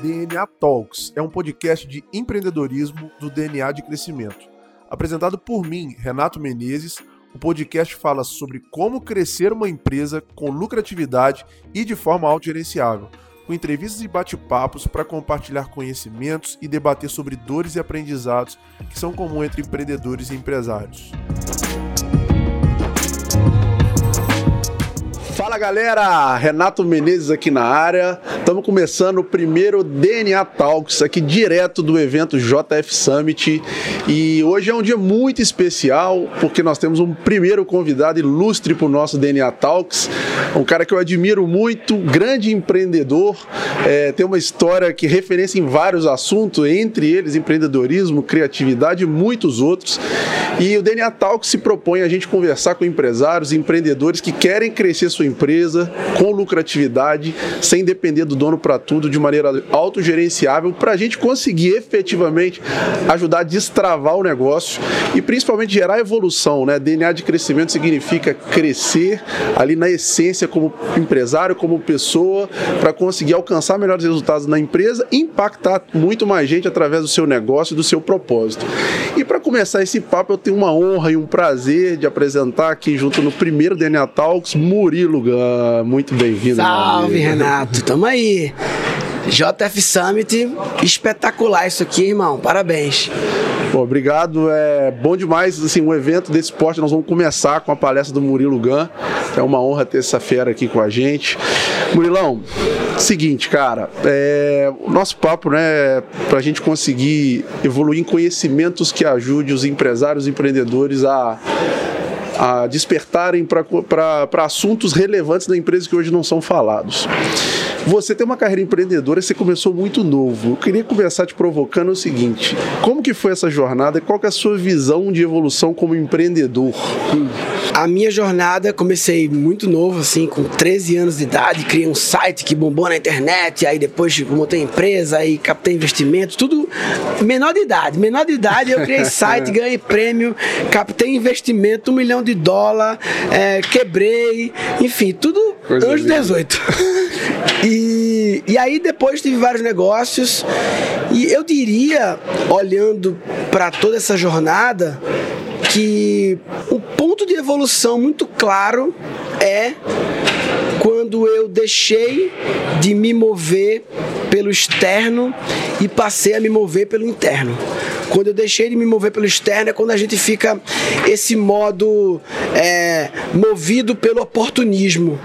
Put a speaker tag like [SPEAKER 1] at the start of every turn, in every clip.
[SPEAKER 1] DNA Talks é um podcast de empreendedorismo do DNA de crescimento. Apresentado por mim, Renato Menezes, o podcast fala sobre como crescer uma empresa com lucratividade e de forma autogerenciável, com entrevistas e bate-papos para compartilhar conhecimentos e debater sobre dores e aprendizados que são comuns entre empreendedores e empresários. Fala galera, Renato Menezes aqui na área. Estamos começando o primeiro DNA Talks aqui direto do evento JF Summit. E hoje é um dia muito especial porque nós temos um primeiro convidado ilustre para o nosso DNA Talks. Um cara que eu admiro muito, grande empreendedor, é, tem uma história que referência em vários assuntos, entre eles empreendedorismo, criatividade e muitos outros. E o DNA Talks se propõe a gente conversar com empresários, empreendedores que querem crescer sua empresa com lucratividade, sem depender do dono para tudo, de maneira autogerenciável, para a gente conseguir efetivamente ajudar a destravar o negócio e principalmente gerar evolução. Né? DNA de crescimento significa crescer ali na essência como empresário, como pessoa, para conseguir alcançar melhores resultados na empresa e impactar muito mais gente através do seu negócio e do seu propósito. E para começar esse papo, eu tenho uma honra e um prazer de apresentar aqui junto no primeiro DNA Talks, Murilo Lugan, muito bem-vindo.
[SPEAKER 2] Salve, Renato, tamo aí. JF Summit, espetacular isso aqui, irmão. Parabéns.
[SPEAKER 1] Bom, obrigado. É bom demais, assim, um evento desse porte. Nós vamos começar com a palestra do Murilo Gan. É uma honra ter essa fera aqui com a gente. Murilão, seguinte, cara, é, o nosso papo, né, para a gente conseguir evoluir em conhecimentos que ajude os empresários e empreendedores a a despertarem para assuntos relevantes da empresa que hoje não são falados. Você tem uma carreira empreendedora e você começou muito novo. Eu queria começar te provocando o seguinte: como que foi essa jornada e qual que é a sua visão de evolução como empreendedor?
[SPEAKER 2] A minha jornada, comecei muito novo, assim, com 13 anos de idade, criei um site que bombou na internet, aí depois montei empresa, aí captei investimento, tudo menor de idade. Menor de idade eu criei site, ganhei prêmio, captei investimento, um milhão de dólar, é, quebrei, enfim, tudo Coisa anos 18. E, e aí depois tive vários negócios e eu diria, olhando para toda essa jornada, que o ponto de evolução muito claro é quando eu deixei de me mover pelo externo e passei a me mover pelo interno. Quando eu deixei de me mover pelo externo é quando a gente fica esse modo é, movido pelo oportunismo.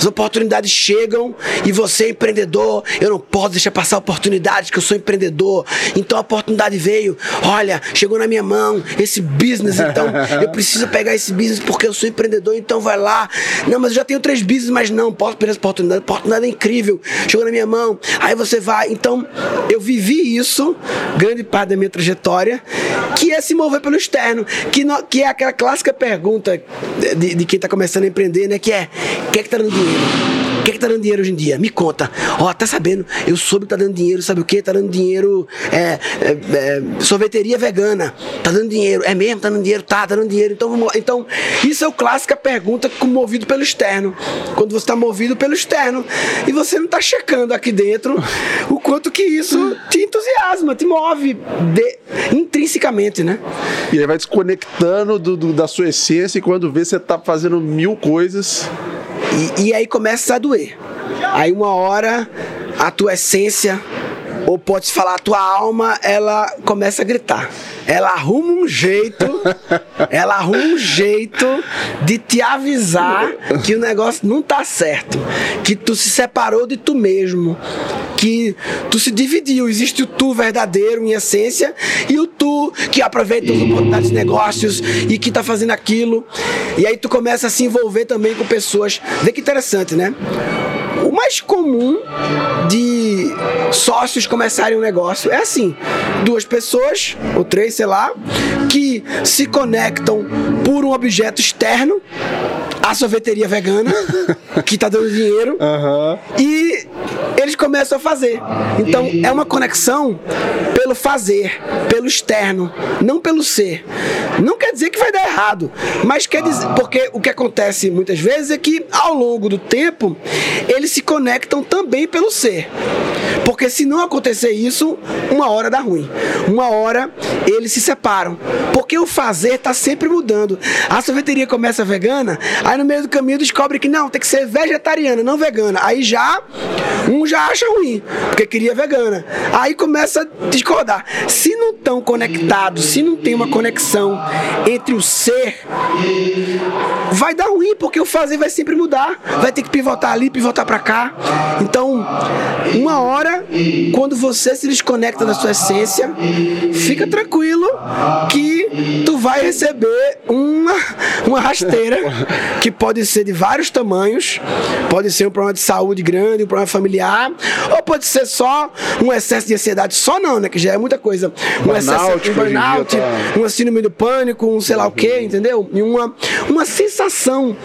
[SPEAKER 2] As oportunidades chegam e você é empreendedor, eu não posso deixar passar oportunidades que eu sou empreendedor. Então a oportunidade veio, olha, chegou na minha mão esse business, então eu preciso pegar esse business porque eu sou empreendedor, então vai lá. Não, mas eu já tenho três business, mas não, posso perder essa oportunidade. A oportunidade é incrível, chegou na minha mão, aí você vai. Então eu vivi isso, grande parte da minha trajetória, que é se mover pelo externo, que, no, que é aquela clássica pergunta de, de quem está começando a empreender, né? Que é, quem é que está dando dinheiro? O que, é que tá dando dinheiro hoje em dia? Me conta. Ó, oh, tá sabendo? Eu soube que tá dando dinheiro, sabe o que? Tá dando dinheiro. É, é, é, sorveteria vegana. Tá dando dinheiro. É mesmo? Tá dando dinheiro? Tá, tá dando dinheiro. Então vamos lá. Então, isso é o clássica pergunta movido pelo externo. Quando você tá movido pelo externo e você não tá checando aqui dentro o quanto que isso te entusiasma, te move de, intrinsecamente, né?
[SPEAKER 1] E aí vai desconectando do, do, da sua essência e quando vê você tá fazendo mil coisas
[SPEAKER 2] e, e aí começa a doer. Aí uma hora a tua essência, ou pode falar a tua alma, ela começa a gritar. Ela arruma um jeito, ela arruma um jeito de te avisar que o negócio não tá certo, que tu se separou de tu mesmo, que tu se dividiu. Existe o tu verdadeiro em essência e o tu que aproveita as oportunidades de negócios e que tá fazendo aquilo. E aí tu começa a se envolver também com pessoas. Vê que interessante, né? O mais comum de sócios começarem um negócio é assim: duas pessoas, ou três, sei lá, que se conectam por um objeto externo a sorveteria vegana, que tá dando dinheiro, uhum. e eles começam a fazer. Então é uma conexão pelo fazer, pelo externo, não pelo ser. Não quer dizer que vai dar errado, mas quer dizer, porque o que acontece muitas vezes é que ao longo do tempo eles se conectam também pelo ser. Porque se não acontecer isso, uma hora dá ruim. Uma hora eles se separam. Porque o fazer está sempre mudando. A sorveteria começa vegana, aí no meio do caminho descobre que não, tem que ser vegetariana, não vegana. Aí já um já acha ruim, porque queria vegana. Aí começa a discordar. Se não estão conectados, se não tem uma conexão entre o ser, vai dar ruim, porque o fazer vai sempre mudar. Vai ter que pivotar ali, pivotar para cá. Então, uma hora, quando você se desconecta da sua essência, fica tranquilo que tu vai receber uma, uma rasteira que pode ser de vários tamanhos, pode ser um problema de saúde grande, um problema familiar, ou pode ser só um excesso de ansiedade, só não, né? Que já é muita coisa. Um
[SPEAKER 1] Burnout,
[SPEAKER 2] excesso
[SPEAKER 1] dia
[SPEAKER 2] burnout,
[SPEAKER 1] tá-
[SPEAKER 2] uma síndrome do pânico, um sei lá o que, entendeu? E uma, uma sensação.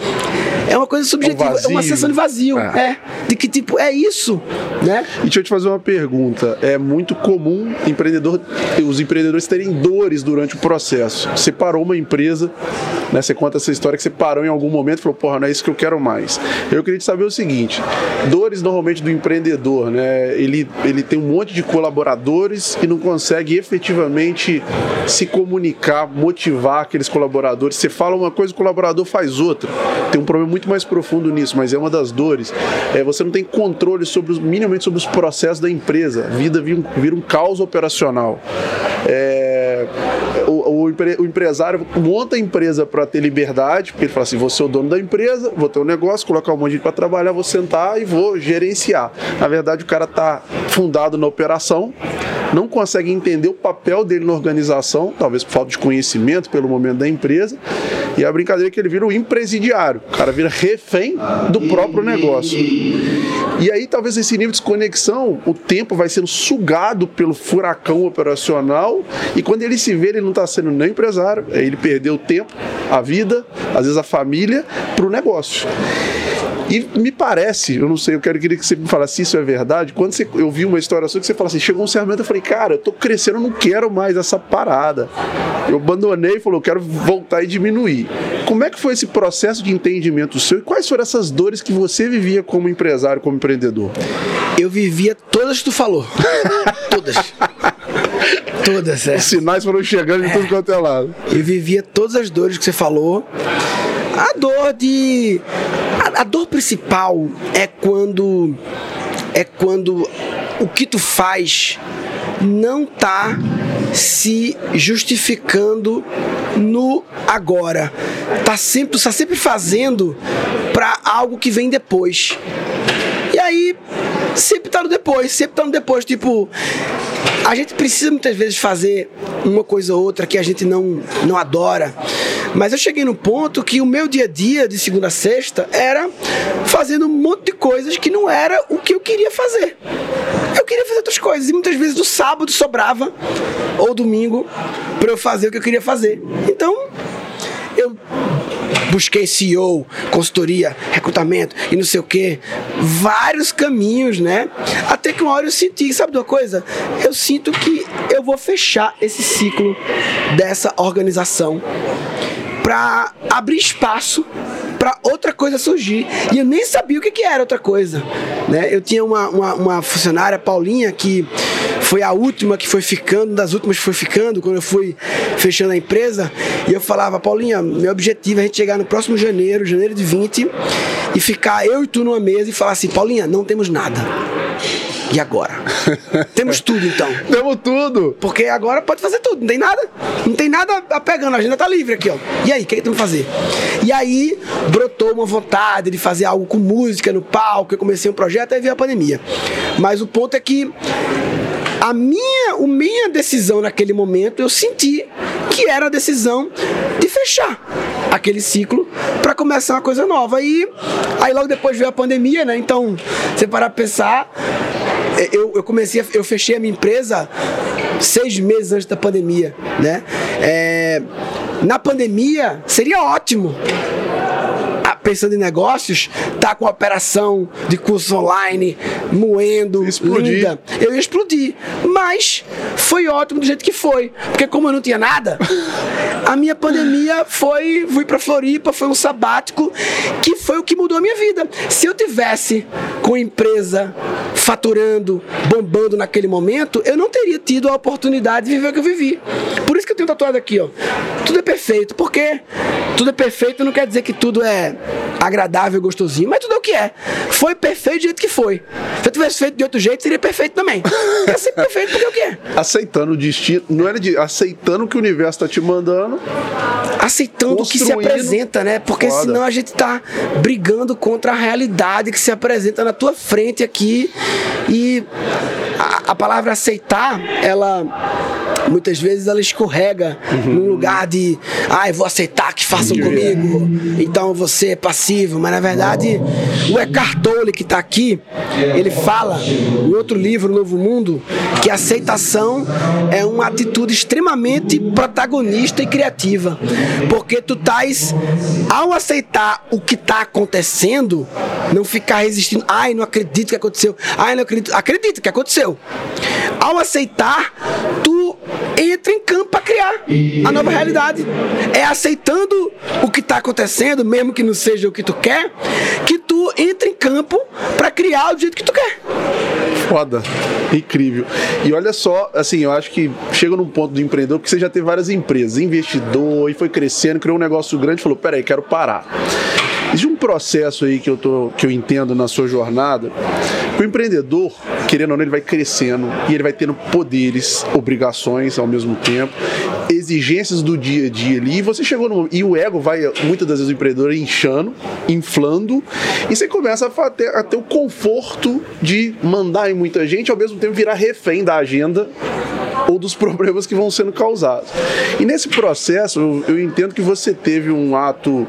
[SPEAKER 2] É uma coisa subjetiva, é uma sensação de vazio.
[SPEAKER 1] É.
[SPEAKER 2] É. De que tipo, é isso, né?
[SPEAKER 1] E deixa eu te fazer uma pergunta. É muito comum empreendedor, os empreendedores terem dores durante o processo. Você parou uma empresa, né? Você conta essa história que você parou em algum momento e falou, porra, não é isso que eu quero mais. Eu queria te saber o seguinte: dores normalmente do empreendedor, né? Ele, ele tem um monte de colaboradores e não consegue efetivamente se comunicar, motivar aqueles colaboradores. Você fala uma coisa, o colaborador faz outra. Tem um problema muito mais profundo nisso, mas é uma das dores. É, você não tem controle sobre os, minimamente sobre os processos da empresa. A vida vira um, vira um caos operacional. É, empre- o empresário monta a empresa para ter liberdade, porque ele fala assim: vou ser o dono da empresa, vou ter um negócio, colocar um monte de gente para trabalhar, vou sentar e vou gerenciar. Na verdade, o cara está fundado na operação, não consegue entender o papel dele na organização, talvez por falta de conhecimento pelo momento da empresa, e a brincadeira é que ele vira o empresidiário, o cara vira refém do próprio negócio. E aí, talvez esse nível de desconexão, o tempo vai sendo sugado pelo furacão operacional, e quando ele se vê, ele não está sendo nem empresário, ele perdeu o tempo, a vida, às vezes a família, para o negócio. E me parece, eu não sei, eu quero queria que você me falasse se isso é verdade. Quando você, eu vi uma história sua que você fala assim, chegou um certo momento, eu falei, cara, eu tô crescendo, eu não quero mais essa parada. Eu abandonei e falou, eu quero voltar e diminuir. Como é que foi esse processo de entendimento seu e quais foram essas dores que você vivia como empresário, como empreendedor?
[SPEAKER 2] Eu vivia todas que tu falou. todas. Todas, é.
[SPEAKER 1] Os sinais foram chegando de tudo quanto é lado.
[SPEAKER 2] Eu vivia todas as dores que você falou. A dor de. A, a dor principal é quando. É quando o que tu faz não tá se justificando no agora. Tá sempre, tá sempre fazendo para algo que vem depois. E aí, sempre tá no depois, sempre tá no depois. Tipo, a gente precisa muitas vezes fazer uma coisa ou outra que a gente não, não adora. Mas eu cheguei no ponto que o meu dia a dia, de segunda a sexta, era fazendo um monte de coisas que não era o que eu queria fazer. Eu queria fazer outras coisas. E muitas vezes no sábado sobrava, ou domingo, para eu fazer o que eu queria fazer. Então, eu busquei CEO, consultoria, recrutamento e não sei o que, vários caminhos, né? Até que uma hora eu senti, sabe de uma coisa? Eu sinto que eu vou fechar esse ciclo dessa organização para abrir espaço para outra coisa surgir. E eu nem sabia o que, que era outra coisa. Né? Eu tinha uma, uma, uma funcionária, Paulinha, que foi a última que foi ficando, das últimas que foi ficando, quando eu fui fechando a empresa. E eu falava, Paulinha, meu objetivo é a gente chegar no próximo janeiro, janeiro de 20, e ficar eu e tu numa mesa e falar assim, Paulinha, não temos nada. E agora? Temos tudo então.
[SPEAKER 1] Temos tudo!
[SPEAKER 2] Porque agora pode fazer tudo, não tem nada. Não tem nada pegando, a agenda tá livre aqui, ó. E aí, o que, que temos que fazer? E aí brotou uma vontade de fazer algo com música no palco. Eu comecei um projeto, aí veio a pandemia. Mas o ponto é que a minha, a minha decisão naquele momento, eu senti que era a decisão de fechar aquele ciclo para começar uma coisa nova. E aí logo depois veio a pandemia, né? Então, você parar pra pensar, eu, eu comecei, a, eu fechei a minha empresa seis meses antes da pandemia, né? É, na pandemia seria ótimo pensando em negócios, tá com operação de curso online, moendo,
[SPEAKER 1] Explodir.
[SPEAKER 2] linda. Eu ia explodir. Mas foi ótimo do jeito que foi. Porque como eu não tinha nada, a minha pandemia foi. Fui pra Floripa, foi um sabático que foi o que mudou a minha vida. Se eu tivesse com empresa faturando, bombando naquele momento, eu não teria tido a oportunidade de viver o que eu vivi. Por isso que eu tenho tatuado aqui, ó. Tudo é perfeito. Por quê? Tudo é perfeito não quer dizer que tudo é agradável, gostosinho, mas tudo é o que é. Foi perfeito do jeito que foi. Se eu tivesse feito de outro jeito, seria perfeito também. É sempre perfeito porque é o que é.
[SPEAKER 1] Aceitando o destino, não era de aceitando o que o universo tá te mandando.
[SPEAKER 2] aceitando o que se apresenta, né? Porque
[SPEAKER 1] Foda.
[SPEAKER 2] senão a gente tá brigando contra a realidade que se apresenta na tua frente aqui. E a, a palavra aceitar, ela muitas vezes ela escorrega
[SPEAKER 1] Uhum.
[SPEAKER 2] num lugar de, ai, vou aceitar que façam comigo, então você é passivo. Mas na verdade, o Eckhart Tolle que tá aqui, ele fala em outro livro, Novo Mundo, que a aceitação é uma atitude extremamente protagonista e criativa. Porque tu estás, ao aceitar o que está acontecendo, não ficar resistindo, ai, não acredito que aconteceu, ai, não acredito, acredita que aconteceu. Ao aceitar, tu entra em campo para criar a nova realidade. É aceitando o que está acontecendo, mesmo que não seja o que tu quer, que tu entra em campo para criar do jeito que tu quer.
[SPEAKER 1] Foda. Incrível. E olha só, assim, eu acho que chega num ponto do empreendedor, porque você já teve várias empresas, investidor, e foi crescendo, criou um negócio grande falou: peraí, quero parar. Existe um processo aí que eu, tô, que eu entendo na sua jornada. que O empreendedor, querendo ou não, ele vai crescendo e ele vai tendo poderes, obrigações ao mesmo tempo, exigências do dia a dia ali. E você chegou no. E o ego vai, muitas das vezes, o empreendedor inchando, inflando, e você começa a ter, a ter o conforto de mandar em muita gente, ao mesmo tempo virar refém da agenda ou dos problemas que vão sendo causados. E nesse processo, eu, eu entendo que você teve um ato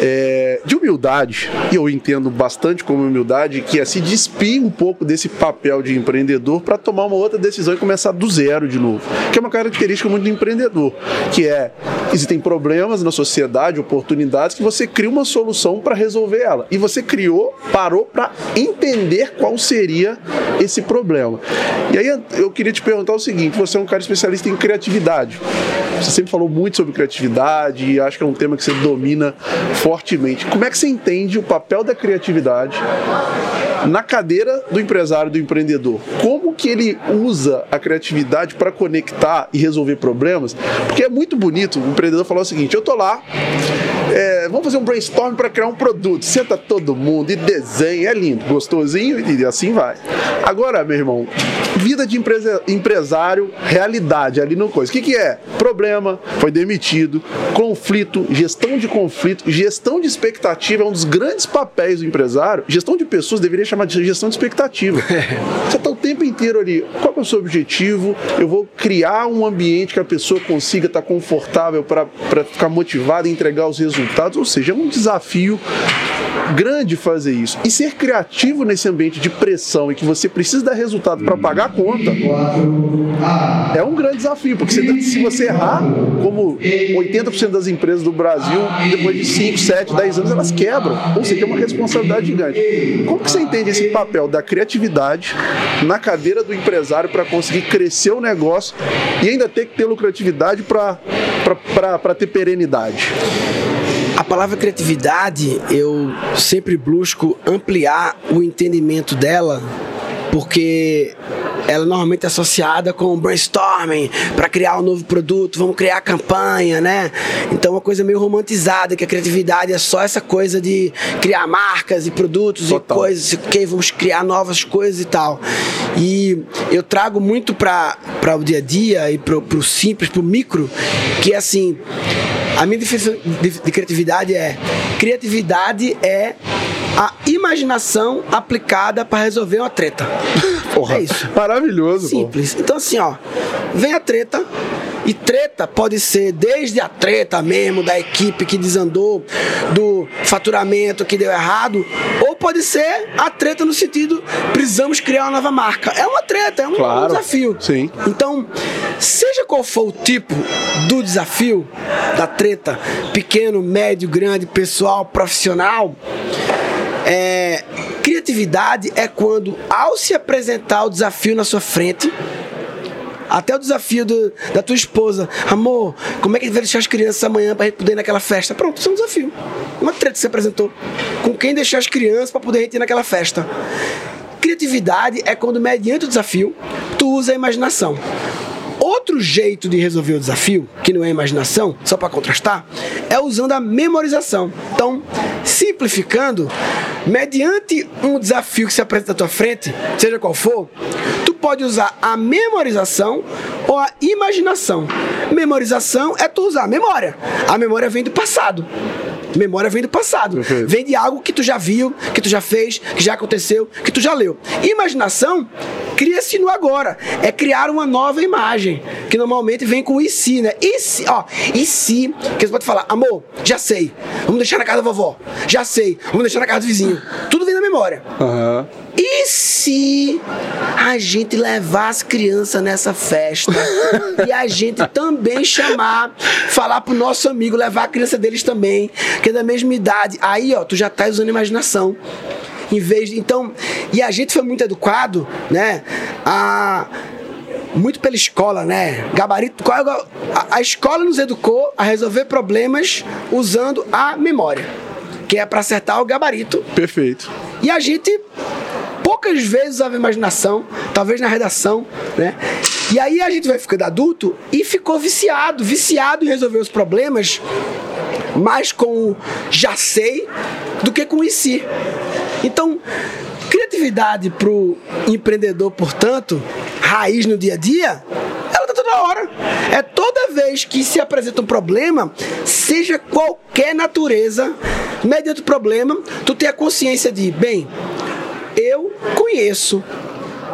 [SPEAKER 1] é, de humildade, e eu entendo bastante como humildade, que é se despir um pouco desse papel de empreendedor para tomar uma outra decisão e começar do zero de novo. Que é uma característica muito do empreendedor, que é existem problemas na sociedade, oportunidades que você cria uma solução para resolver ela. E você criou, parou para entender qual seria esse problema. E aí eu queria te perguntar o seguinte: você é um cara especialista em criatividade. Você sempre falou muito sobre criatividade e acho que é um tema que você domina fortemente. Como é que você entende o papel da criatividade na cadeira do empresário, do empreendedor? Como que ele usa a criatividade para conectar e resolver problemas? Porque é muito bonito o empreendedor falar o seguinte: eu tô lá, é, vamos fazer um brainstorm para criar um produto. Senta todo mundo e desenha, é lindo, gostosinho e assim vai. Agora, meu irmão, vida de empresa- empresário, realidade ali no coisa. O que, que é? Problema, foi demitido, conflito, gestão de conflito, gestão de expectativa é um dos grandes papéis do empresário. Gestão de pessoas deveria chamar de gestão de expectativa. Você está o tempo inteiro ali. Qual é o seu objetivo? Eu vou criar um ambiente que a pessoa consiga estar confortável para ficar motivada e entregar os resultados. Ou seja, é um desafio grande fazer isso. E ser criativo nesse ambiente de pressão e que você precisa dar resultado para pagar a conta é um grande desafio, porque se, se você errar, como 80% das empresas do Brasil, depois de 5, 7, 10 anos, elas quebram. Ou seja, é uma responsabilidade gigante. Como que você entende esse papel da criatividade na cadeira do empresário para conseguir crescer o negócio e ainda ter que ter lucratividade para ter perenidade?
[SPEAKER 2] A palavra criatividade, eu sempre busco ampliar o entendimento dela, porque ela normalmente é associada com brainstorming para criar um novo produto, vamos criar campanha, né? Então uma coisa meio romantizada, que a criatividade é só essa coisa de criar marcas e produtos
[SPEAKER 1] Total.
[SPEAKER 2] e coisas, ok, vamos criar novas coisas e tal. E eu trago muito para o dia a dia e para o simples, para o micro, que é assim, a minha definição de, de criatividade é: criatividade é a imaginação aplicada para resolver uma treta.
[SPEAKER 1] Porra,
[SPEAKER 2] É isso.
[SPEAKER 1] Maravilhoso. pô.
[SPEAKER 2] Simples. Então, assim, ó, vem a treta. E treta pode ser desde a treta mesmo da equipe que desandou, do faturamento que deu errado, ou pode ser a treta no sentido precisamos criar uma nova marca. É uma treta, é um
[SPEAKER 1] Claro.
[SPEAKER 2] desafio.
[SPEAKER 1] Sim.
[SPEAKER 2] Então, seja qual for o tipo do desafio, da treta, pequeno, médio, grande, pessoal, profissional, é, criatividade é quando, ao se apresentar o desafio na sua frente, até o desafio do, da tua esposa. Amor, como é que gente vai deixar as crianças amanhã pra gente poder ir naquela festa? Pronto, isso é um desafio. Uma treta que você apresentou. Com quem deixar as crianças para poder a gente ir naquela festa. Criatividade é quando, mediante o desafio, tu usa a imaginação. Outro jeito de resolver o desafio, que não é imaginação, só para contrastar, é usando a memorização. Então, simplificando, mediante um desafio que se apresenta à tua frente, seja qual for, tu pode usar a memorização ou a imaginação. Memorização é tu usar a memória. A memória vem do passado. Memória vem do passado.
[SPEAKER 1] Perfeito.
[SPEAKER 2] Vem de algo que tu já viu, que tu já fez, que já aconteceu, que tu já leu. Imaginação cria-se no agora. É criar uma nova imagem, que normalmente vem com o e se, né? E se, ó, e se, que você pode falar, amor, já sei, vamos deixar na casa da vovó. Já sei, vamos deixar na casa do vizinho. Tudo vem na memória.
[SPEAKER 1] Aham.
[SPEAKER 2] E se a gente levar as crianças nessa festa e a gente também chamar, falar pro nosso amigo, levar a criança deles também, que é da mesma idade. Aí, ó, tu já tá usando imaginação. Em vez de. Então. E a gente foi muito educado, né? A muito pela escola, né? Gabarito. Qual é o- a, a escola nos educou a resolver problemas usando a memória, que é para acertar o gabarito
[SPEAKER 1] Perfeito.
[SPEAKER 2] e a gente poucas vezes usava imaginação, talvez na redação, né? E aí a gente vai ficando adulto e ficou viciado, viciado em resolver os problemas mais com o já sei do que com o se. Então, criatividade pro empreendedor, portanto, raiz no dia a dia, ela tá toda hora. É toda vez que se apresenta um problema, seja qualquer natureza, mediante o problema, tu tem a consciência de, bem, conheço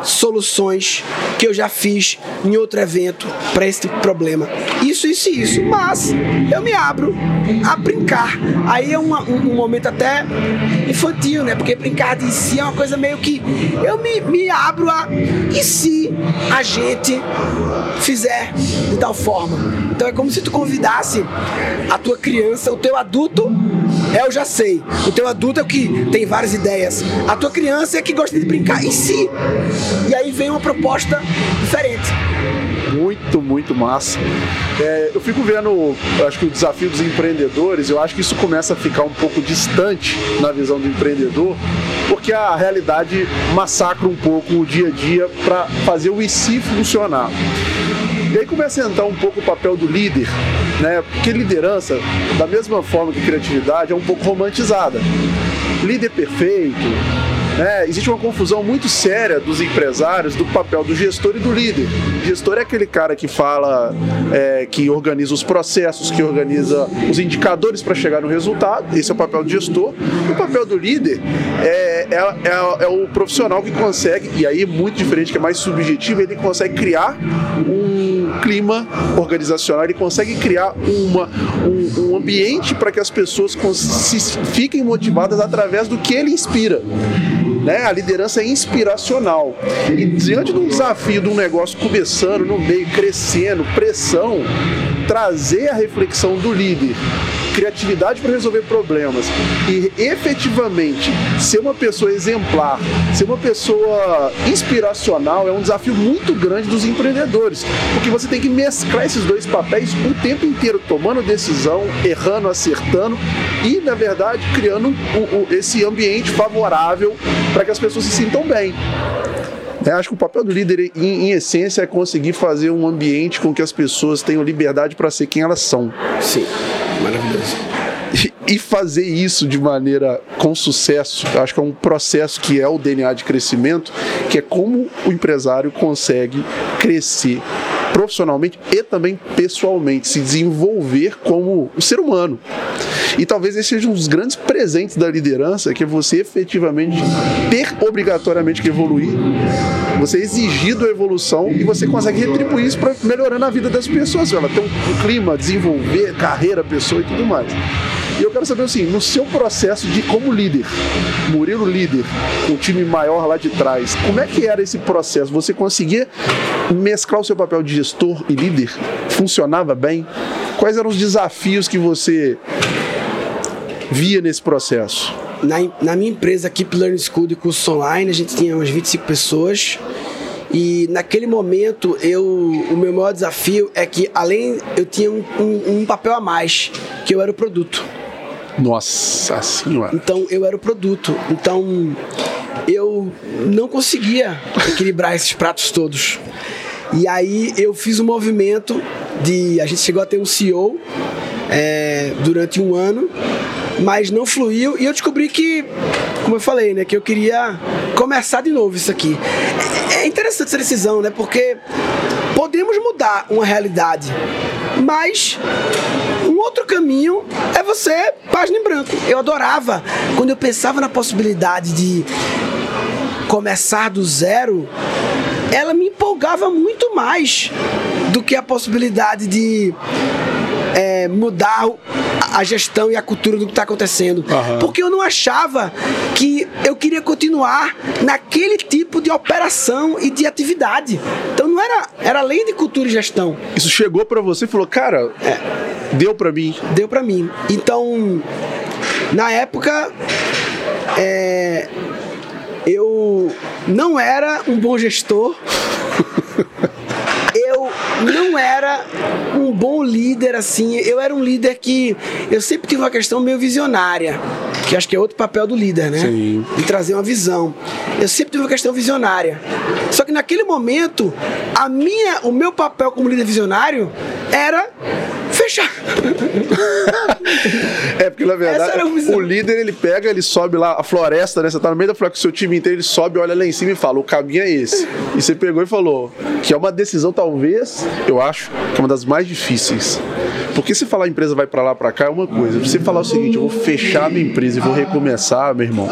[SPEAKER 2] soluções que eu já fiz em outro evento para esse problema. Isso, isso e isso. Mas eu me abro a brincar. Aí é uma- um, um momento até infantil, né? Porque brincar de si é uma coisa meio que. Eu me, me abro a. E se a gente fizer de tal forma? Então é como se tu convidasse a tua criança, o teu adulto é eu já sei. O teu adulto é o que tem várias ideias. A tua criança é que gosta de brincar. E se? E aí vem uma proposta diferente.
[SPEAKER 1] Muito, muito massa. É, eu fico vendo, acho que o desafio dos empreendedores, eu acho que isso começa a ficar um pouco distante na visão do empreendedor, porque a realidade massacra um pouco o dia a dia para fazer o IC funcionar. E aí começa a entrar um pouco o papel do líder, né? Porque liderança, da mesma forma que criatividade, é um pouco romantizada. Líder perfeito, né? Existe uma confusão muito séria dos empresários do papel do gestor e do líder. O gestor é aquele cara que fala, é, que organiza os processos, que organiza os indicadores para chegar no resultado. Esse é o papel do gestor. E o papel do líder é, é, é- é o profissional que consegue, e aí muito diferente, que é mais subjetivo, ele consegue criar um clima organizacional, ele consegue criar uma, um, um ambiente para que as pessoas se- fiquem motivadas através do que ele inspira. Né? A liderança é inspiracional. E diante de um desafio de um negócio começando no meio, crescendo, pressão, trazer a reflexão do líder, criatividade para resolver problemas e efetivamente ser uma pessoa exemplar, ser uma pessoa inspiracional é um desafio muito grande dos empreendedores, porque você tem que mesclar esses dois papéis o tempo inteiro, tomando decisão, errando, acertando e, na verdade, criando esse ambiente favorável para que as pessoas se sintam bem. É, acho que o papel do líder, em, em essência, é conseguir fazer um ambiente com que as pessoas tenham liberdade para ser quem elas são.
[SPEAKER 2] Sim, maravilhoso.
[SPEAKER 1] E- E fazer isso de maneira com sucesso, acho que é um processo que é o DNA de crescimento, que é como o empresário consegue crescer profissionalmente e também pessoalmente, se desenvolver como um ser humano. E talvez esse seja um dos grandes presentes da liderança, que é você efetivamente ter obrigatoriamente que evoluir, você exigido a evolução e você consegue retribuir isso para melhorando a vida das pessoas, ela ter um, um clima, desenvolver carreira, pessoa e tudo mais. E eu quero saber assim, no seu processo de como líder, Murilo líder, um time maior lá de trás, como é que era esse processo? Você conseguia mesclar o seu papel de gestor e líder? Funcionava bem? Quais eram os desafios que você via nesse processo?
[SPEAKER 2] Na, na minha empresa, Keep Learning School de cursos online, a gente tinha umas 25 pessoas. E naquele momento, eu, o meu maior desafio é que, além, eu tinha um, um, um papel a mais, que eu era o produto.
[SPEAKER 1] Nossa senhora.
[SPEAKER 2] Então, eu era o produto. Então, eu não conseguia equilibrar esses pratos todos. E aí, eu fiz um movimento de. A gente chegou a ter um CEO é, durante um ano, mas não fluiu. E eu descobri que, como eu falei, né, que eu queria começar de novo isso aqui. É, é interessante essa decisão, né? Porque podemos mudar uma realidade, mas um outro caminho é você página em branco. Eu adorava quando eu pensava na possibilidade de começar do zero, ela me empolgava muito mais do que a possibilidade de é, mudar a gestão e a cultura do que está acontecendo.
[SPEAKER 1] Aham.
[SPEAKER 2] Porque eu não achava que eu queria continuar naquele tipo de operação e de atividade. Então não era, era além de cultura e gestão.
[SPEAKER 1] Isso chegou pra você e falou, cara, deu pra mim.
[SPEAKER 2] Deu pra mim. Então, na época, é, eu não era um bom gestor. Eu não era um bom líder assim. Eu era um líder que eu sempre tive uma questão meio visionária, que acho que é outro papel do líder, né?
[SPEAKER 1] Sim.
[SPEAKER 2] De trazer uma visão. Eu sempre tive uma questão visionária. Só que naquele momento, a minha, o meu papel como líder visionário era fechar.
[SPEAKER 1] É, porque na verdade o líder ele pega, ele sobe lá a floresta, né? Você tá no meio da floresta com o seu time inteiro, ele sobe, olha lá em cima e fala: o caminho é esse. E você pegou e falou que é uma decisão, talvez, eu acho, que é uma das mais difíceis. Porque se falar a empresa vai pra lá, pra cá, é uma coisa. Você falar o seguinte, eu vou fechar a minha empresa e vou recomeçar, meu irmão,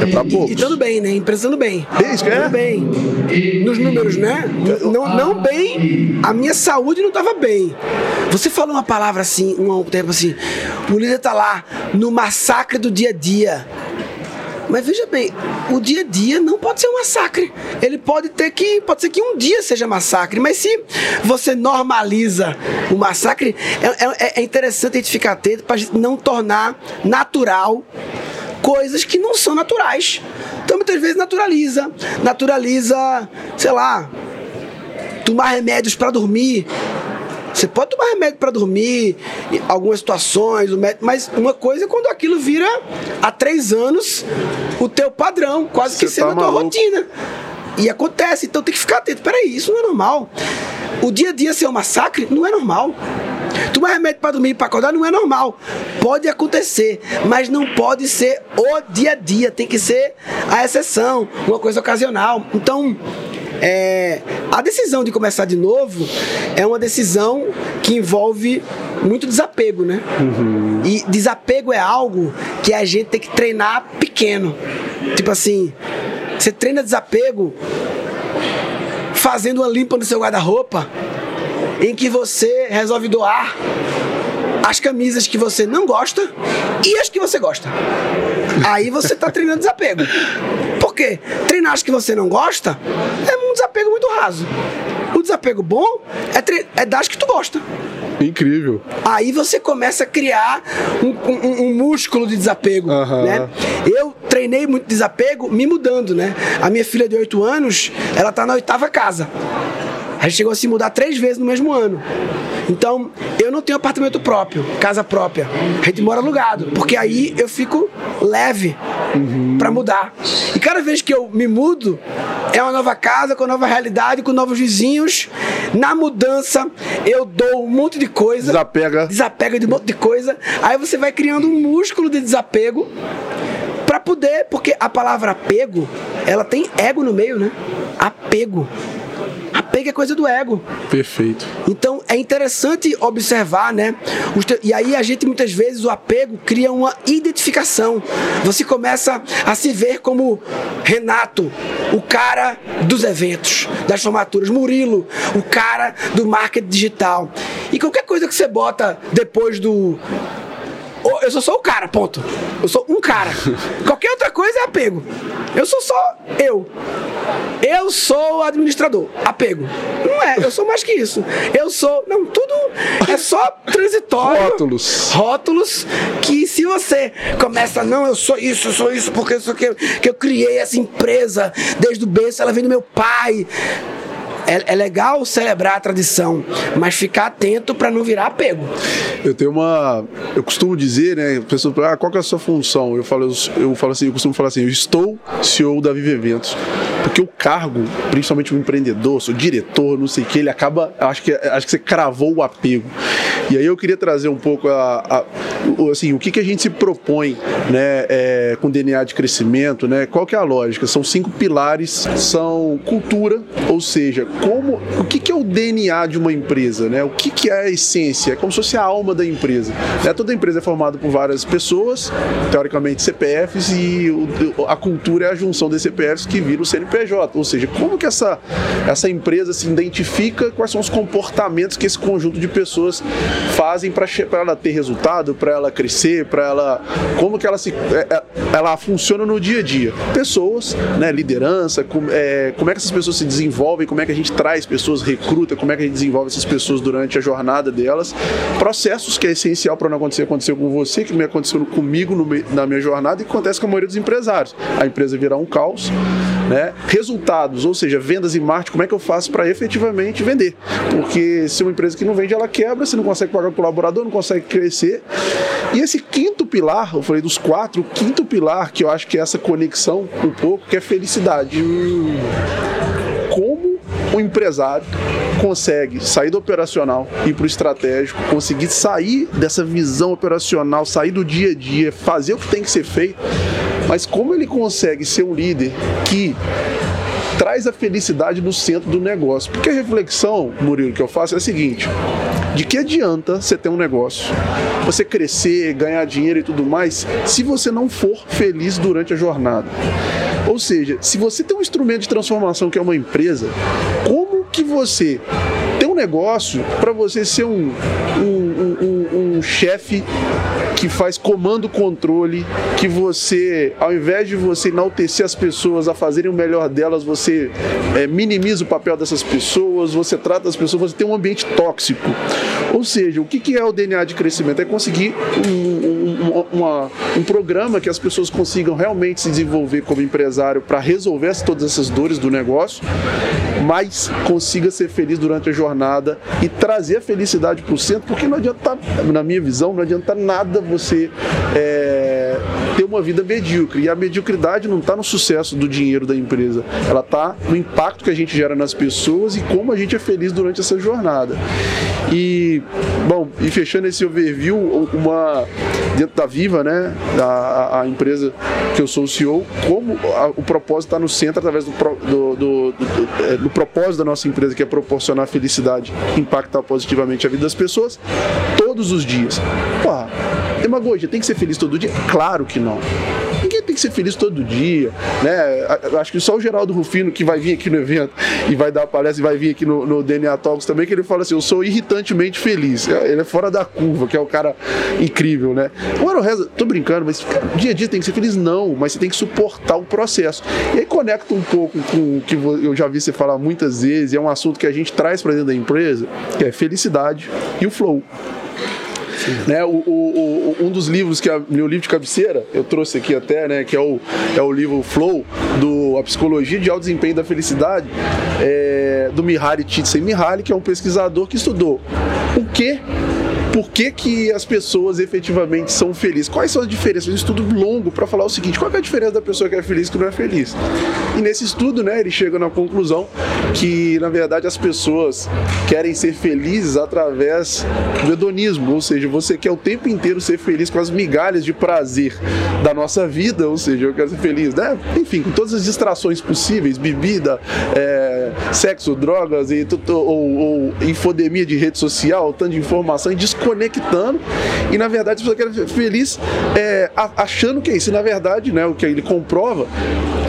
[SPEAKER 1] é pra poucos.
[SPEAKER 2] E tudo bem, né? Empresa tudo bem.
[SPEAKER 1] É isso que é?
[SPEAKER 2] Tudo bem. Nos números, né? Não, não bem, a minha saúde não estava bem. Você falou uma palavra assim, um tempo assim, o líder tá lá no massacre do dia a dia. Mas veja bem, o dia a dia não pode ser um massacre. Ele pode ter que, pode ser que um dia seja massacre, mas se você normaliza o massacre, é, é- é interessante a gente ficar atento para não tornar natural coisas que não são naturais. Então muitas vezes naturaliza, naturaliza, sei lá, tomar remédios para dormir. Você pode tomar remédio para dormir, em algumas situações, mas uma coisa é quando aquilo vira há três anos o teu padrão, quase que
[SPEAKER 1] Você
[SPEAKER 2] sendo
[SPEAKER 1] tá
[SPEAKER 2] a tua
[SPEAKER 1] maluco.
[SPEAKER 2] rotina. E acontece, então tem que ficar atento. Peraí, isso não é normal. O dia a dia ser um massacre não é normal. Tomar remédio para dormir e para acordar não é normal. Pode acontecer, mas não pode ser o dia a dia. Tem que ser a exceção, uma coisa ocasional. Então, é, a decisão de começar de novo é uma decisão que envolve muito desapego, né? E desapego é algo que a gente tem que treinar pequeno. Tipo assim, você treina desapego fazendo uma limpa no seu guarda-roupa em que você resolve doar as camisas que você não gosta e as que você gosta. Aí você tá treinando desapego. Por quê? Treinar as que você não gosta é um desapego muito raso. O desapego bom é, tre- é dar as que tu gosta.
[SPEAKER 1] Incrível.
[SPEAKER 2] Aí você começa a criar um, um- um músculo de desapego, né? Eu treinei muito desapego me mudando, né? A minha filha de 8 anos, ela tá na oitava casa. A gente chegou a se mudar três vezes no mesmo ano. Então, eu não tenho apartamento próprio, casa própria. A gente mora alugado, porque aí eu fico leve pra mudar. E cada vez que eu me mudo, é uma nova casa, com nova realidade, com novos vizinhos. Na mudança, eu dou um monte de coisa
[SPEAKER 1] Desapega.
[SPEAKER 2] desapega de um monte de coisa. Aí você vai criando um músculo de desapego pra poder, porque a palavra apego, ela tem ego no meio, né? Apego. Apego é coisa do ego.
[SPEAKER 1] Perfeito.
[SPEAKER 2] Então é interessante observar, né? E aí a gente muitas vezes o apego cria uma identificação. Você começa a se ver como Renato, o cara dos eventos, das formaturas, Murilo, o cara do marketing digital. E qualquer coisa que você bota depois do eu sou só o cara, ponto. Eu sou um cara. Qualquer outra coisa é apego. Eu sou só eu. Eu sou o administrador. Apego. Não é, eu sou mais que isso. Eu sou. Não, tudo é só transitório.
[SPEAKER 1] Rótulos.
[SPEAKER 2] Rótulos que se você começa, não, eu sou isso, eu sou isso, porque isso que, que eu criei essa empresa desde o berço, ela vem do meu pai é, é legal celebrar a tradição, mas ficar atento para não virar apego.
[SPEAKER 1] Eu tenho uma. Eu costumo dizer, né? A pessoa fala, ah, qual é a sua função? Eu falo, eu falo assim, eu costumo falar assim, eu estou CEO da Vive Eventos. Porque o cargo, principalmente o empreendedor, sou diretor, não sei o que, ele acaba. Acho que, acho que você cravou o apego. E aí eu queria trazer um pouco a, a assim, o que, que a gente se propõe né, é, com DNA de crescimento, né? Qual que é a lógica? São cinco pilares, são cultura, ou seja, como o que, que é o DNA de uma empresa, né? O que, que é a essência? É como se fosse a alma da empresa. Né? Toda empresa é formada por várias pessoas, teoricamente CPFs, e o, a cultura é a junção desses CPFs que vira o CNPJ. Ou seja, como que essa, essa empresa se identifica, quais são os comportamentos que esse conjunto de pessoas fazem para ela ter resultado, para ela crescer, para ela. Como que ela se. É, é, ela funciona no dia a dia. Pessoas, né, liderança, como é, como é que essas pessoas se desenvolvem, como é que a gente traz pessoas, recruta, como é que a gente desenvolve essas pessoas durante a jornada delas. Processos que é essencial para não acontecer, aconteceu com você, que me aconteceu comigo no, na minha jornada e acontece com a maioria dos empresários. A empresa virar um caos. Né? Resultados, ou seja, vendas e marketing, como é que eu faço para efetivamente vender? Porque se uma empresa que não vende, ela quebra, você não consegue pagar o colaborador, não consegue crescer. E esse quinto pilar, eu falei dos quatro, o quinto pilar que eu acho que é essa conexão um pouco, que é felicidade. Hum o empresário consegue sair do operacional e para o estratégico, conseguir sair dessa visão operacional, sair do dia a dia, fazer o que tem que ser feito, mas como ele consegue ser um líder que traz a felicidade no centro do negócio. Porque a reflexão, Murilo, que eu faço é a seguinte: de que adianta você ter um negócio, você crescer, ganhar dinheiro e tudo mais, se você não for feliz durante a jornada? Ou seja, se você tem um instrumento de transformação que é uma empresa, como que você tem um negócio para você ser um, um, um, um chefe que faz comando controle, que você, ao invés de você enaltecer as pessoas a fazerem o melhor delas, você é, minimiza o papel dessas pessoas, você trata as pessoas, você tem um ambiente tóxico. Ou seja, o que, que é o DNA de crescimento? É conseguir um, uma, um programa que as pessoas consigam realmente se desenvolver como empresário para resolver todas essas dores do negócio, mas consiga ser feliz durante a jornada e trazer a felicidade para o centro, porque não adianta, na minha visão, não adianta nada você. É, ter uma vida medíocre. E a mediocridade não está no sucesso do dinheiro da empresa, ela está no impacto que a gente gera nas pessoas e como a gente é feliz durante essa jornada. E, bom, e fechando esse overview, uma dentro da Viva, né, a, a empresa que eu sou o CEO, como a, o propósito está no centro através do, do, do, do, é, do propósito da nossa empresa, que é proporcionar felicidade, impactar positivamente a vida das pessoas todos os dias. Pô, Demagogia, tem que ser feliz todo dia? Claro que não. Ninguém tem que ser feliz todo dia, né? Acho que só o Geraldo Rufino que vai vir aqui no evento e vai dar palestra e vai vir aqui no, no DNA Talks também, que ele fala assim, eu sou irritantemente feliz. Ele é fora da curva, que é o cara incrível, né? O Aaron Reza, tô brincando, mas dia a dia tem que ser feliz? Não, mas você tem que suportar o processo. E aí conecta um pouco com o que eu já vi você falar muitas vezes, é um assunto que a gente traz para dentro da empresa, que é felicidade e o flow. Né? O, o, o, um dos livros que é meu livro de cabeceira, eu trouxe aqui até, né, que é o, é o livro Flow, do A Psicologia de Alto Desempenho da Felicidade, é, do Mihaly Csikszentmihalyi, que é um pesquisador que estudou o que por que, que as pessoas efetivamente são felizes? Quais são as diferenças? Um estudo longo para falar o seguinte: qual é a diferença da pessoa que é feliz e que não é feliz? E nesse estudo, né, ele chega na conclusão que, na verdade, as pessoas querem ser felizes através do hedonismo, ou seja, você quer o tempo inteiro ser feliz com as migalhas de prazer da nossa vida, ou seja, eu quero ser feliz, né? Enfim, com todas as distrações possíveis, bebida, é, sexo, drogas e ou, ou infodemia de rede social, tanto de informação e desconectando. E na verdade a pessoa quer feliz é, achando que é isso. E, na verdade, né, o que ele comprova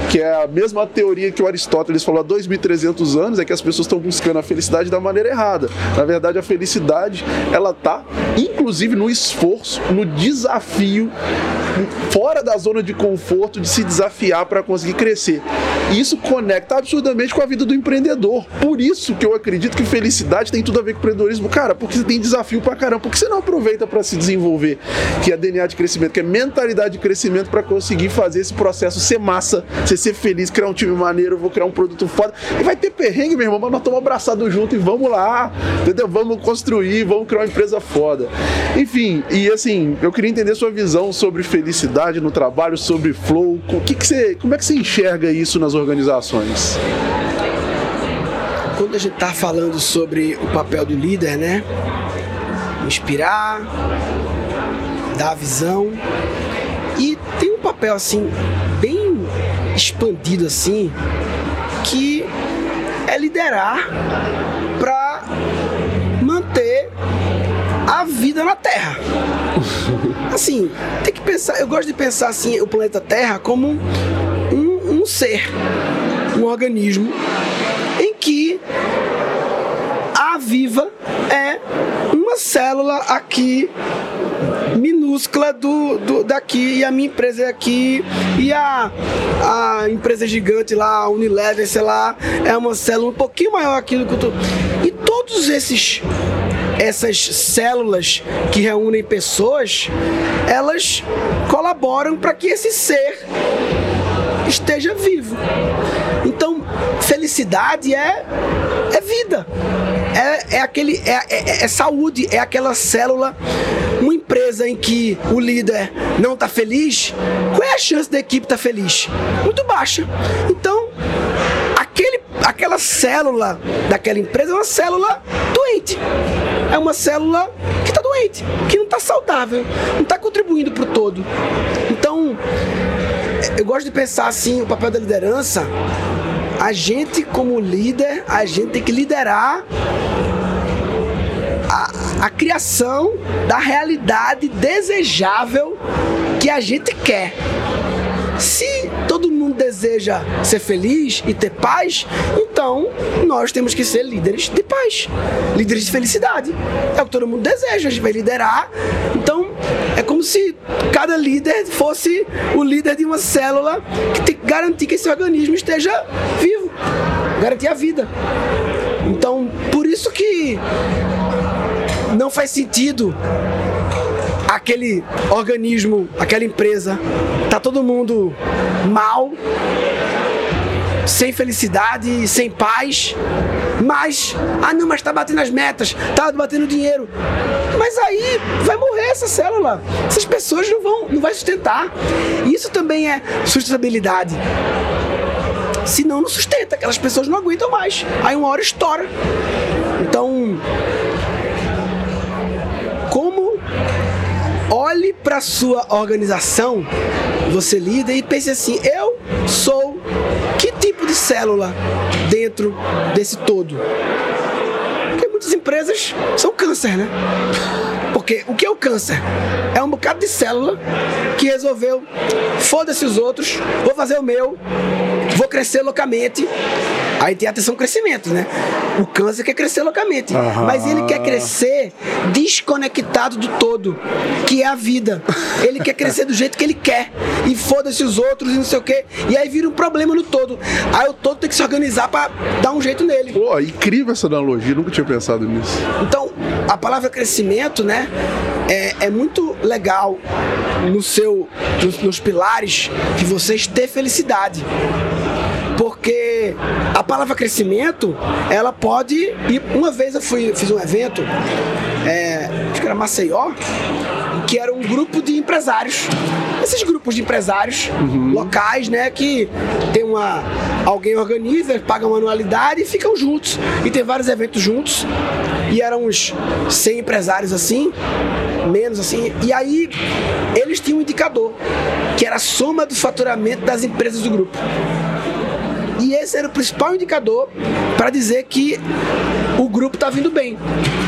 [SPEAKER 1] que é a mesma teoria que o Aristóteles falou há 2.300 anos, é que as pessoas estão buscando a felicidade da maneira errada. Na verdade, a felicidade, ela tá inclusive no esforço, no desafio, fora da zona de conforto, de se desafiar para conseguir crescer. E isso conecta absurdamente com a vida do empreendedor. Por isso que eu acredito que felicidade tem tudo a ver com empreendedorismo. Cara, porque você tem desafio pra caramba. Por que você não aproveita para se desenvolver? Que é DNA de crescimento, que é mentalidade de crescimento para conseguir fazer esse processo ser massa, ser ser feliz, criar um time maneiro, vou criar um produto foda. E vai ter perrengue, meu irmão, mas nós estamos abraçados juntos e vamos lá, entendeu? Vamos construir, vamos criar uma empresa foda. Enfim, e assim, eu queria entender sua visão sobre felicidade no trabalho, sobre flow. O que, que você, como é que você enxerga isso nas organizações?
[SPEAKER 2] Quando a gente está falando sobre o papel do líder, né? Inspirar, dar visão. E tem um papel assim bem expandido assim, que é liderar para manter a vida na Terra. Assim, tem que pensar, eu gosto de pensar assim, o planeta Terra como um, um ser, um organismo em que a viva é uma célula aqui minúscula do, do daqui e a minha empresa é aqui e a, a empresa gigante lá, a Unilever, sei lá, é uma célula um pouquinho maior aqui do que tu. E todos esses essas células que reúnem pessoas, elas colaboram para que esse ser esteja vivo. Então, felicidade é, é vida, é, é, aquele, é, é, é saúde, é aquela célula. Uma empresa em que o líder não está feliz, qual é a chance da equipe estar tá feliz? Muito baixa. Então, aquele, aquela célula daquela empresa é uma célula doente. É uma célula que está doente, que não está saudável, não está contribuindo para o todo. Então, eu gosto de pensar assim, o papel da liderança, a gente como líder, a gente tem que liderar a, criação da realidade desejável que a gente quer. Se todo mundo deseja ser feliz e ter paz, então nós temos que ser líderes de paz, líderes de felicidade. É o que todo mundo deseja, a gente vai liderar. Então é como se cada líder fosse o líder de uma célula que tem que garantir que esse organismo esteja vivo, garantir a vida. Então, por isso que não faz sentido aquele organismo, aquela empresa, tá todo mundo mal, sem felicidade, sem paz. Mas, ah não, mas tá batendo as metas, tá batendo dinheiro. Mas aí vai morrer essa célula. Essas pessoas não vão, não vai sustentar. Isso também é sustentabilidade. Senão não sustenta, aquelas pessoas não aguentam mais. Aí uma hora estoura. Então, olhe para sua organização, você lida e pense assim: eu sou que tipo de célula dentro desse todo? Porque muitas empresas são câncer, né? Porque o que é o câncer? É um bocado de célula que resolveu, foda-se os outros, vou fazer o meu, vou crescer loucamente. Aí tem atenção crescimento, né? O câncer quer crescer loucamente, uhum. mas ele quer crescer desconectado do todo, que é a vida. Ele quer crescer do jeito que ele quer. E foda-se os outros e não sei o quê. E aí vira um problema no todo. Aí o todo tem que se organizar para dar um jeito nele.
[SPEAKER 1] Pô, incrível essa analogia, nunca tinha pensado nisso.
[SPEAKER 2] Então, a palavra crescimento, né? É, é muito legal no seu, nos, nos pilares de vocês ter felicidade porque a palavra crescimento, ela pode. E uma vez eu fui, fiz um evento, é, acho que era Maceió, que era um grupo de empresários. Esses grupos de empresários uhum. locais, né, que tem uma. Alguém organiza, paga uma anualidade e ficam juntos. E tem vários eventos juntos. E eram uns 100 empresários assim, menos assim. E aí eles tinham um indicador, que era a soma do faturamento das empresas do grupo. E esse era o principal indicador para dizer que o grupo está vindo bem.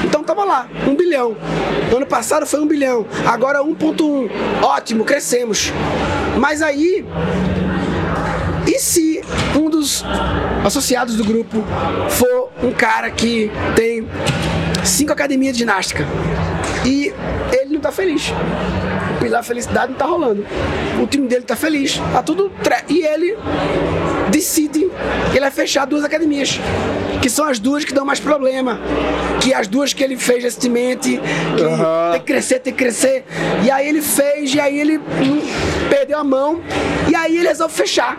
[SPEAKER 2] Então tava lá, um bilhão. ano passado foi um bilhão, agora 1.1. Ótimo, crescemos. Mas aí, e se um dos associados do grupo for um cara que tem cinco academias de ginástica e tá feliz? O pilar felicidade não tá rolando. O time dele tá feliz, tá tudo. E ele decide que ele vai fechar duas academias, que são as duas que dão mais problema, que as duas que ele fez recentemente, que uhum. tem que crescer, tem que crescer. E aí ele fez, e aí ele perdeu a mão, e aí ele resolve fechar.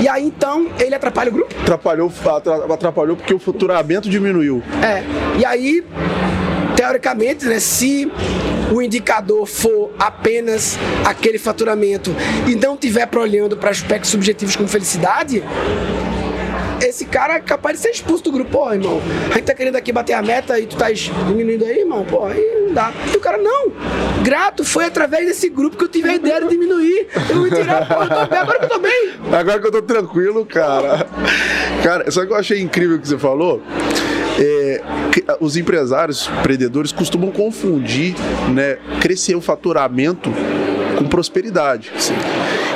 [SPEAKER 2] E aí então ele atrapalha o grupo?
[SPEAKER 1] Atrapalhou, atrapalhou porque o faturamento diminuiu.
[SPEAKER 2] É. E aí teoricamente, né, se o indicador for apenas aquele faturamento e não tiver olhando para aspectos subjetivos como felicidade, esse cara é capaz de ser expulso do grupo. Pô, irmão, a gente tá querendo aqui bater a meta e tu tá diminuindo aí, irmão. Pô, aí não dá. E o cara, não. Grato, foi através desse grupo que eu tive a ideia de diminuir. Eu me tirar, pô, tô bem, agora que eu tô bem.
[SPEAKER 1] Agora que eu tô tranquilo, cara. Cara, só que eu achei incrível que você falou. É, os empresários, empreendedores costumam confundir, né, crescer o faturamento com prosperidade. Sim.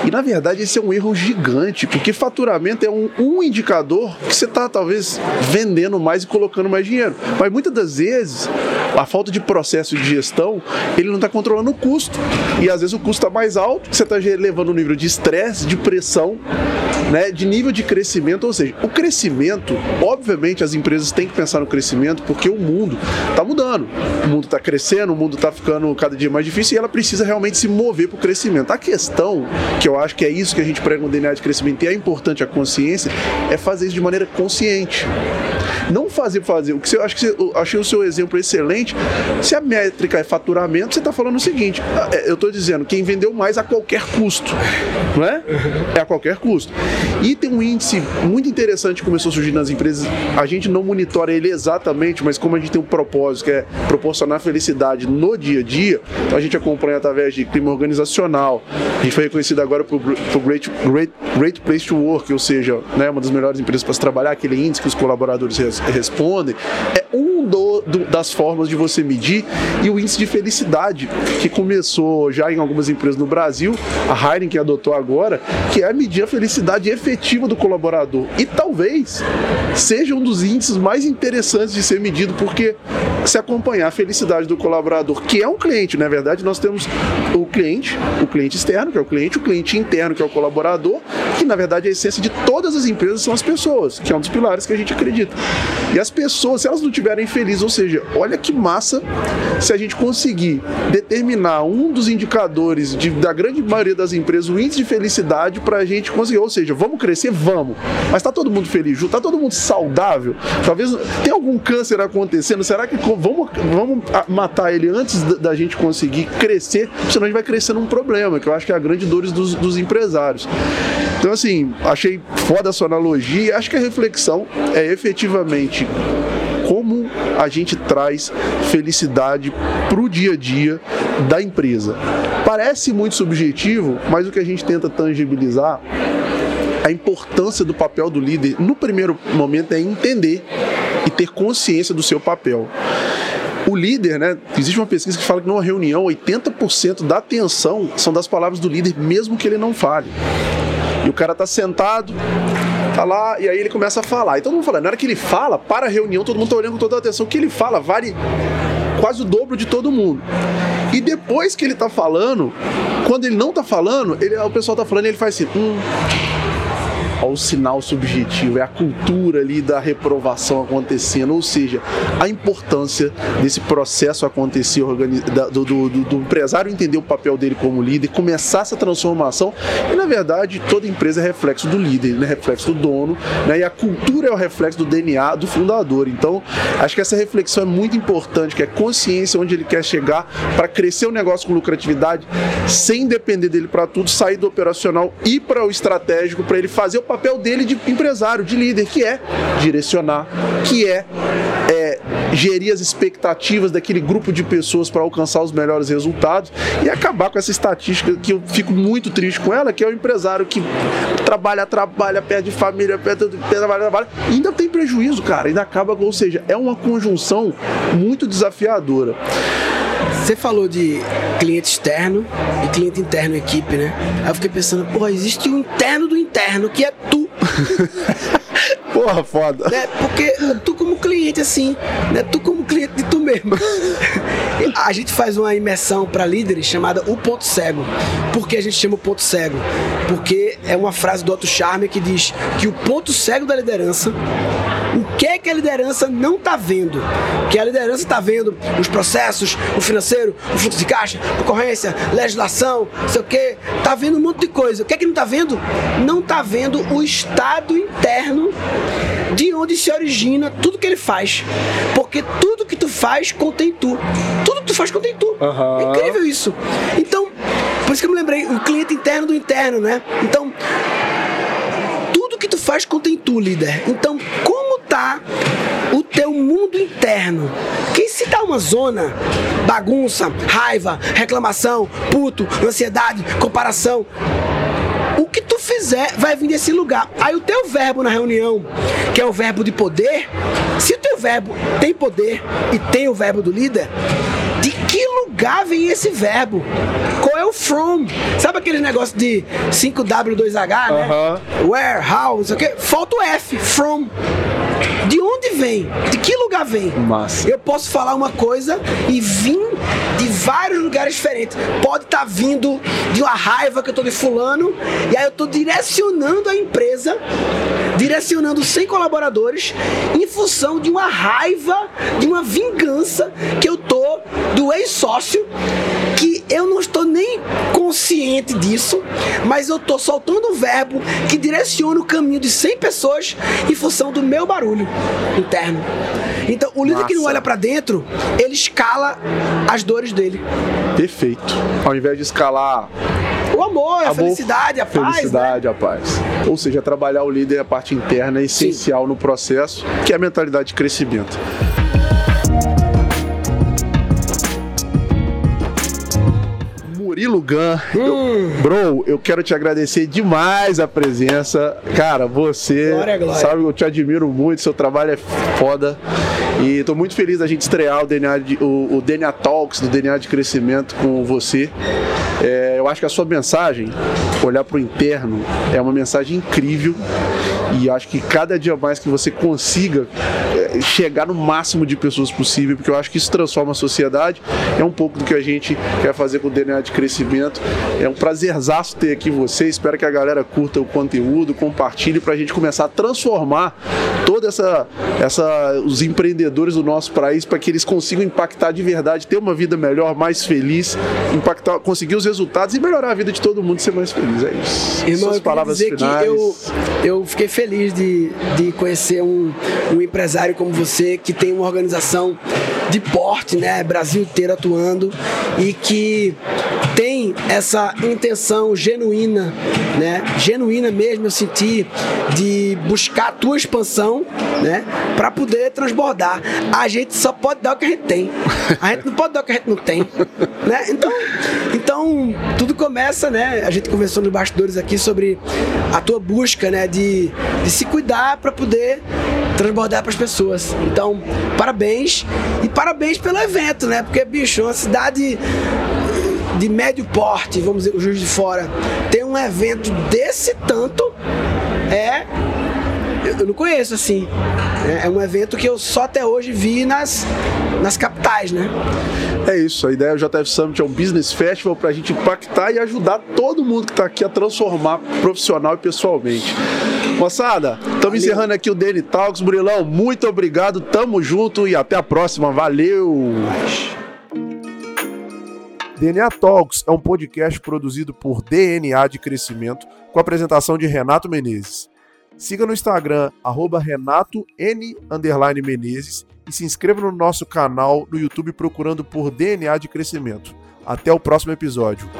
[SPEAKER 1] E na verdade esse é um erro gigante, porque faturamento é um, um indicador que você está talvez vendendo mais e colocando mais dinheiro. Mas muitas das vezes a falta de processo de gestão, ele não está controlando o custo. E às vezes o custo está mais alto, você está levando um nível de estresse, de pressão, né, de nível de crescimento. Ou seja, o crescimento, obviamente as empresas têm que pensar no crescimento, porque o mundo está mudando. O mundo está crescendo, o mundo está ficando cada dia mais difícil e ela precisa realmente se mover para o crescimento. A questão que eu acho que é isso que a gente prega no DNA de crescimento e é importante a consciência, é fazer isso de maneira consciente. Não fazer fazer. O que você, acho que você, achei o seu exemplo excelente. Se a métrica é faturamento, você está falando o seguinte: é, eu estou dizendo quem vendeu mais a qualquer custo, não é? É a qualquer custo. E tem um índice muito interessante que começou a surgir nas empresas. A gente não monitora ele exatamente, mas como a gente tem um propósito que é proporcionar felicidade no dia a dia, então a gente acompanha através de clima organizacional. A gente foi reconhecido agora por, por Great, Great, Great Place to Work, ou seja, né, uma das melhores empresas para se trabalhar, aquele índice que os colaboradores respondem. É um do, do, das formas de você medir e o índice de felicidade, que começou já em algumas empresas no Brasil, a Heineken adotou agora, que é medir a felicidade efetiva do colaborador. E talvez seja um dos índices mais interessantes de ser medido, porque se acompanhar a felicidade do colaborador, que é um cliente, na verdade, nós temos o cliente, o cliente externo, que é o cliente, o cliente interno, que é o colaborador, que na verdade a essência de todas as empresas são as pessoas, que é um dos pilares que a gente acredita. E as pessoas, se elas não estiverem felizes, ou seja, olha que massa se a gente conseguir determinar um dos indicadores de, da grande maioria das empresas, o índice de felicidade, para a gente conseguir, ou seja, vamos crescer, vamos, mas está todo mundo feliz, está todo mundo saudável, talvez tem algum câncer acontecendo, será que vamos, vamos matar ele antes da, gente conseguir crescer, senão a gente vai crescer num problema, que eu acho que é a grande dor dos, dos empresários. Então, assim, achei foda a sua analogia acho que a reflexão é efetivamente como a gente traz felicidade para o dia a dia da empresa. Parece muito subjetivo, mas o que a gente tenta tangibilizar a importância do papel do líder no primeiro momento é entender ter consciência do seu papel. O líder, né? Existe uma pesquisa que fala que numa reunião 80% da atenção são das palavras do líder, mesmo que ele não fale. E o cara tá sentado, tá lá, e aí ele começa a falar. E todo mundo fala, na hora que ele fala, para a reunião, todo mundo tá olhando com toda a atenção. O que ele fala vale quase o dobro de todo mundo. E depois que ele tá falando, quando ele não tá falando, ele, o pessoal tá falando e ele faz assim, hum, ao sinal subjetivo, é a cultura ali da reprovação acontecendo, ou seja, a importância desse processo acontecer, do, do, do, empresário entender o papel dele como líder, começar essa transformação, e na verdade toda empresa é reflexo do líder, né? reflexo do dono, né? e a cultura é o reflexo do DNA do fundador. Então, acho que essa reflexão é muito importante, que é consciência onde ele quer chegar para crescer o negócio com lucratividade, sem depender dele para tudo, sair do operacional e para o estratégico, para ele fazer o papel dele de empresário, de líder, que é direcionar, que é, é gerir as expectativas daquele grupo de pessoas para alcançar os melhores resultados e acabar com essa estatística que eu fico muito triste com ela, que é o empresário que trabalha, trabalha, perde família, perde, trabalha, trabalha, ainda tem prejuízo, cara, ainda acaba, ou seja, é uma conjunção muito desafiadora.
[SPEAKER 2] Você falou de cliente externo e cliente interno equipe, né? Aí eu fiquei pensando, porra, existe o interno do interno, que é tu.
[SPEAKER 1] Porra, foda.
[SPEAKER 2] Né? Porque tu como cliente, assim, né? Tu como cliente de tu mesmo. a gente faz uma imersão para líderes chamada O Ponto Cego. Por que a gente chama o ponto cego? Porque é uma frase do Otto Charme que diz que o ponto cego da liderança o que é que a liderança não está vendo? Que a liderança está vendo os processos, o financeiro, o fluxo de caixa, concorrência, legislação, sei o que, está vendo um monte de coisa. O que é que não está vendo? Não está vendo o estado interno de onde se origina tudo que ele faz. Porque tudo que tu faz contém tu. Tudo que tu faz contém tu. Uhum. É incrível isso. Então, por isso que eu me lembrei, o cliente interno do interno, né? Então, tudo que tu faz contém tu, líder. Então, como tá o teu mundo interno? Que se tá uma zona, bagunça, raiva, reclamação, puto, ansiedade, comparação, o que tu fizer vai vir desse lugar. Aí o teu verbo na reunião, que é o verbo de poder, se o teu verbo tem poder e tem o verbo do líder, de que lugar vem esse verbo? Qual é o from? Sabe aquele negócio de 5W2H, né? Uh -huh. Where, how, não sei o quê? Falta o F, from. De onde vem? De que lugar vem?
[SPEAKER 1] Massa.
[SPEAKER 2] Eu posso falar uma coisa e vir de vários lugares diferentes. Pode estar tá vindo de uma raiva que eu tô de fulano, e aí eu tô direcionando a empresa, direcionando 100 colaboradores em função de uma raiva, de uma vingança que eu tô do ex-sócio que eu não estou nem consciente disso, mas eu estou soltando um verbo que direciona o caminho de 100 pessoas em função do meu barulho interno. Então, o líder que não olha para dentro, ele escala as dores dele.
[SPEAKER 1] Perfeito. Ao invés de escalar
[SPEAKER 2] o amor, a amor, felicidade, a
[SPEAKER 1] paz. Felicidade, né? a paz. Ou seja, trabalhar o líder, a parte interna é essencial Sim. no processo, que é a mentalidade de crescimento. Murilo Gun. Hum. bro, eu quero te agradecer demais a presença. Cara, você glória, glória. sabe, eu te admiro muito, seu trabalho é foda. E tô muito feliz da gente estrear o DNA, de, o, o DNA Talks do DNA de crescimento com você. É, eu acho que a sua mensagem, olhar para o interno, é uma mensagem incrível e acho que cada dia mais que você consiga é, chegar no máximo de pessoas possível, porque eu acho que isso transforma a sociedade. É um pouco do que a gente quer fazer com o DNA de crescimento. É um prazerzaço ter aqui você. Espero que a galera curta o conteúdo, compartilhe para a gente começar a transformar toda essa, essa os empreendedores do nosso país para que eles consigam impactar de verdade, ter uma vida melhor, mais feliz, impactar, conseguir os resultados e melhorar a vida de todo mundo e ser mais feliz. É isso.
[SPEAKER 2] Irmão, Suas palavras finais. Eu, eu fiquei feliz de, de conhecer um, um empresário como você que tem uma organização de porte, né, Brasil inteiro atuando e que tem essa intenção genuína, né, genuína mesmo eu senti de buscar a tua expansão, né, para poder transbordar. A gente só pode dar o que a gente tem. A gente não pode dar o que a gente não tem, né? Então, então tudo começa, né? A gente conversou nos bastidores aqui sobre a tua busca, né, de, de se cuidar para poder transbordar para as pessoas. Então, parabéns e parabéns pelo evento, né? Porque, bicho, uma cidade de médio porte, vamos dizer, o Juiz de Fora, tem um evento desse tanto, é. Eu não conheço assim. É, é um evento que eu só até hoje vi nas, nas capitais, né?
[SPEAKER 1] É isso, a ideia do JF Summit é um business festival para a gente impactar e ajudar todo mundo que está aqui a transformar profissional e pessoalmente. Moçada, estamos encerrando aqui o Daily Talks. Murilão, muito obrigado, tamo junto e até a próxima. Valeu! DNA Talks é um podcast produzido por DNA de Crescimento, com a apresentação de Renato Menezes. Siga no Instagram, arroba Renato N Menezes e se inscreva no nosso canal no YouTube procurando por DNA de Crescimento. Até o próximo episódio.